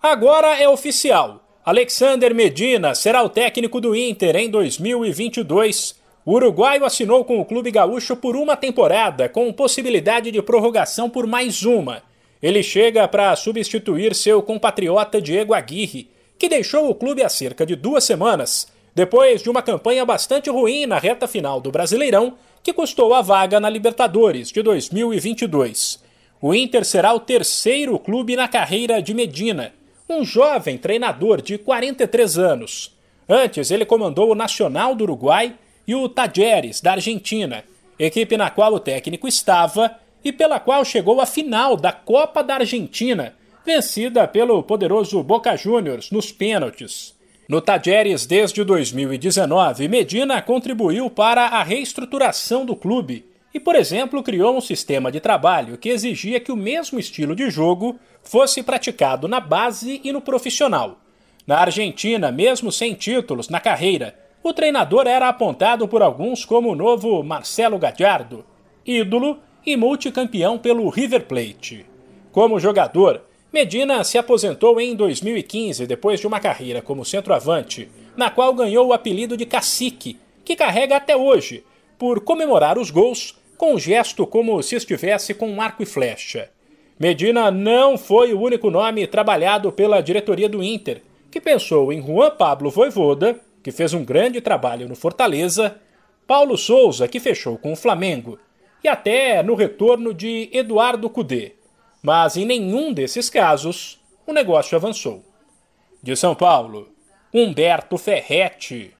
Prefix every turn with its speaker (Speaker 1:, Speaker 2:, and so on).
Speaker 1: Agora é oficial. Alexander Medina será o técnico do Inter em 2022. O uruguaio assinou com o clube gaúcho por uma temporada, com possibilidade de prorrogação por mais uma. Ele chega para substituir seu compatriota Diego Aguirre, que deixou o clube há cerca de duas semanas, depois de uma campanha bastante ruim na reta final do Brasileirão, que custou a vaga na Libertadores de 2022. O Inter será o terceiro clube na carreira de Medina um jovem treinador de 43 anos. Antes, ele comandou o Nacional do Uruguai e o Tajeres da Argentina, equipe na qual o técnico estava e pela qual chegou à final da Copa da Argentina, vencida pelo poderoso Boca Juniors nos pênaltis. No Tajeres desde 2019, Medina contribuiu para a reestruturação do clube e, por exemplo, criou um sistema de trabalho que exigia que o mesmo estilo de jogo fosse praticado na base e no profissional. Na Argentina, mesmo sem títulos na carreira, o treinador era apontado por alguns como o novo Marcelo Gadiardo, ídolo e multicampeão pelo River Plate. Como jogador, Medina se aposentou em 2015 depois de uma carreira como centroavante, na qual ganhou o apelido de Cacique, que carrega até hoje, por comemorar os gols com um gesto como se estivesse com um arco e flecha. Medina não foi o único nome trabalhado pela diretoria do Inter, que pensou em Juan Pablo Voivoda, que fez um grande trabalho no Fortaleza, Paulo Souza, que fechou com o Flamengo, e até no retorno de Eduardo Cudê. Mas em nenhum desses casos o negócio avançou. De São Paulo, Humberto Ferretti.